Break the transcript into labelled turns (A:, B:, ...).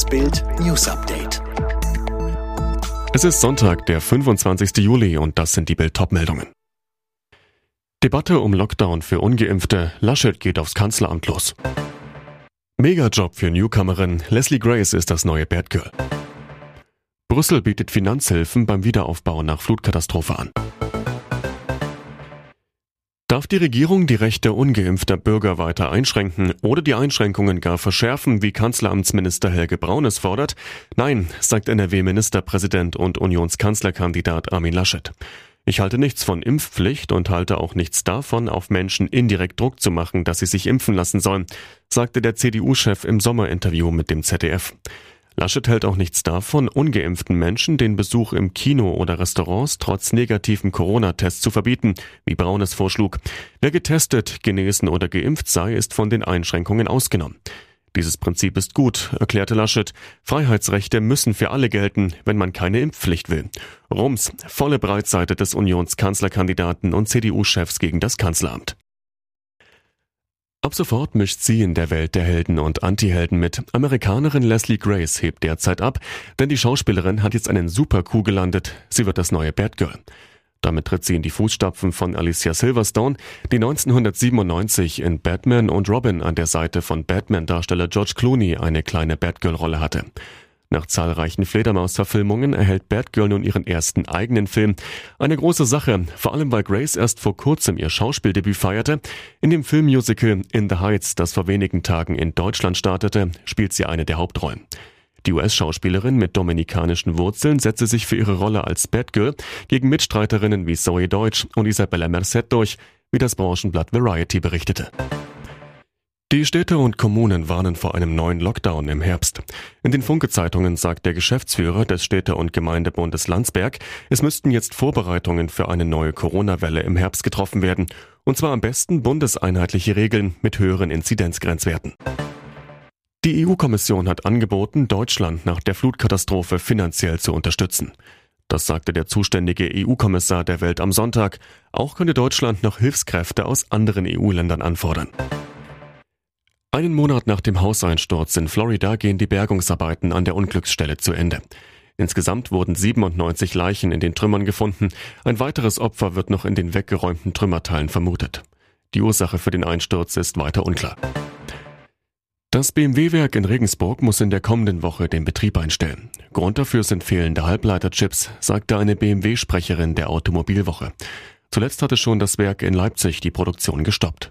A: Das Bild News Update.
B: Es ist Sonntag, der 25. Juli und das sind die Bild meldungen Debatte um Lockdown für ungeimpfte. Laschet geht aufs Kanzleramt los. Megajob für Newcomerin. Leslie Grace ist das neue Bad Girl. Brüssel bietet Finanzhilfen beim Wiederaufbau nach Flutkatastrophe an. Darf die Regierung die Rechte ungeimpfter Bürger weiter einschränken oder die Einschränkungen gar verschärfen, wie Kanzleramtsminister Helge Braun es fordert? Nein, sagt NRW-Ministerpräsident und Unionskanzlerkandidat Armin Laschet. Ich halte nichts von Impfpflicht und halte auch nichts davon, auf Menschen indirekt Druck zu machen, dass sie sich impfen lassen sollen, sagte der CDU-Chef im Sommerinterview mit dem ZDF. Laschet hält auch nichts davon, ungeimpften Menschen den Besuch im Kino oder Restaurants trotz negativen Corona-Tests zu verbieten, wie Braun es vorschlug. Wer getestet, genesen oder geimpft sei, ist von den Einschränkungen ausgenommen. Dieses Prinzip ist gut, erklärte Laschet. Freiheitsrechte müssen für alle gelten, wenn man keine Impfpflicht will. Rums, volle Breitseite des Unionskanzlerkandidaten und CDU-Chefs gegen das Kanzleramt. Ab sofort mischt sie in der Welt der Helden und Antihelden mit. Amerikanerin Leslie Grace hebt derzeit ab, denn die Schauspielerin hat jetzt einen Super Coup gelandet. Sie wird das neue Batgirl. Damit tritt sie in die Fußstapfen von Alicia Silverstone, die 1997 in Batman und Robin an der Seite von Batman-Darsteller George Clooney eine kleine Batgirl-Rolle hatte. Nach zahlreichen Fledermaus-Verfilmungen erhält Batgirl nun ihren ersten eigenen Film. Eine große Sache, vor allem weil Grace erst vor kurzem ihr Schauspieldebüt feierte. In dem Filmmusical In the Heights, das vor wenigen Tagen in Deutschland startete, spielt sie eine der Hauptrollen. Die US-Schauspielerin mit dominikanischen Wurzeln setzte sich für ihre Rolle als Batgirl gegen Mitstreiterinnen wie Zoe Deutsch und Isabella Merced durch, wie das Branchenblatt Variety berichtete. Die Städte und Kommunen warnen vor einem neuen Lockdown im Herbst. In den Funke-Zeitungen sagt der Geschäftsführer des Städte- und Gemeindebundes Landsberg, es müssten jetzt Vorbereitungen für eine neue Corona-Welle im Herbst getroffen werden. Und zwar am besten bundeseinheitliche Regeln mit höheren Inzidenzgrenzwerten. Die EU-Kommission hat angeboten, Deutschland nach der Flutkatastrophe finanziell zu unterstützen. Das sagte der zuständige EU-Kommissar der Welt am Sonntag. Auch könne Deutschland noch Hilfskräfte aus anderen EU-Ländern anfordern. Einen Monat nach dem Hauseinsturz in Florida gehen die Bergungsarbeiten an der Unglücksstelle zu Ende. Insgesamt wurden 97 Leichen in den Trümmern gefunden. Ein weiteres Opfer wird noch in den weggeräumten Trümmerteilen vermutet. Die Ursache für den Einsturz ist weiter unklar. Das BMW-Werk in Regensburg muss in der kommenden Woche den Betrieb einstellen. Grund dafür sind fehlende Halbleiterchips, sagte eine BMW-Sprecherin der Automobilwoche. Zuletzt hatte schon das Werk in Leipzig die Produktion gestoppt.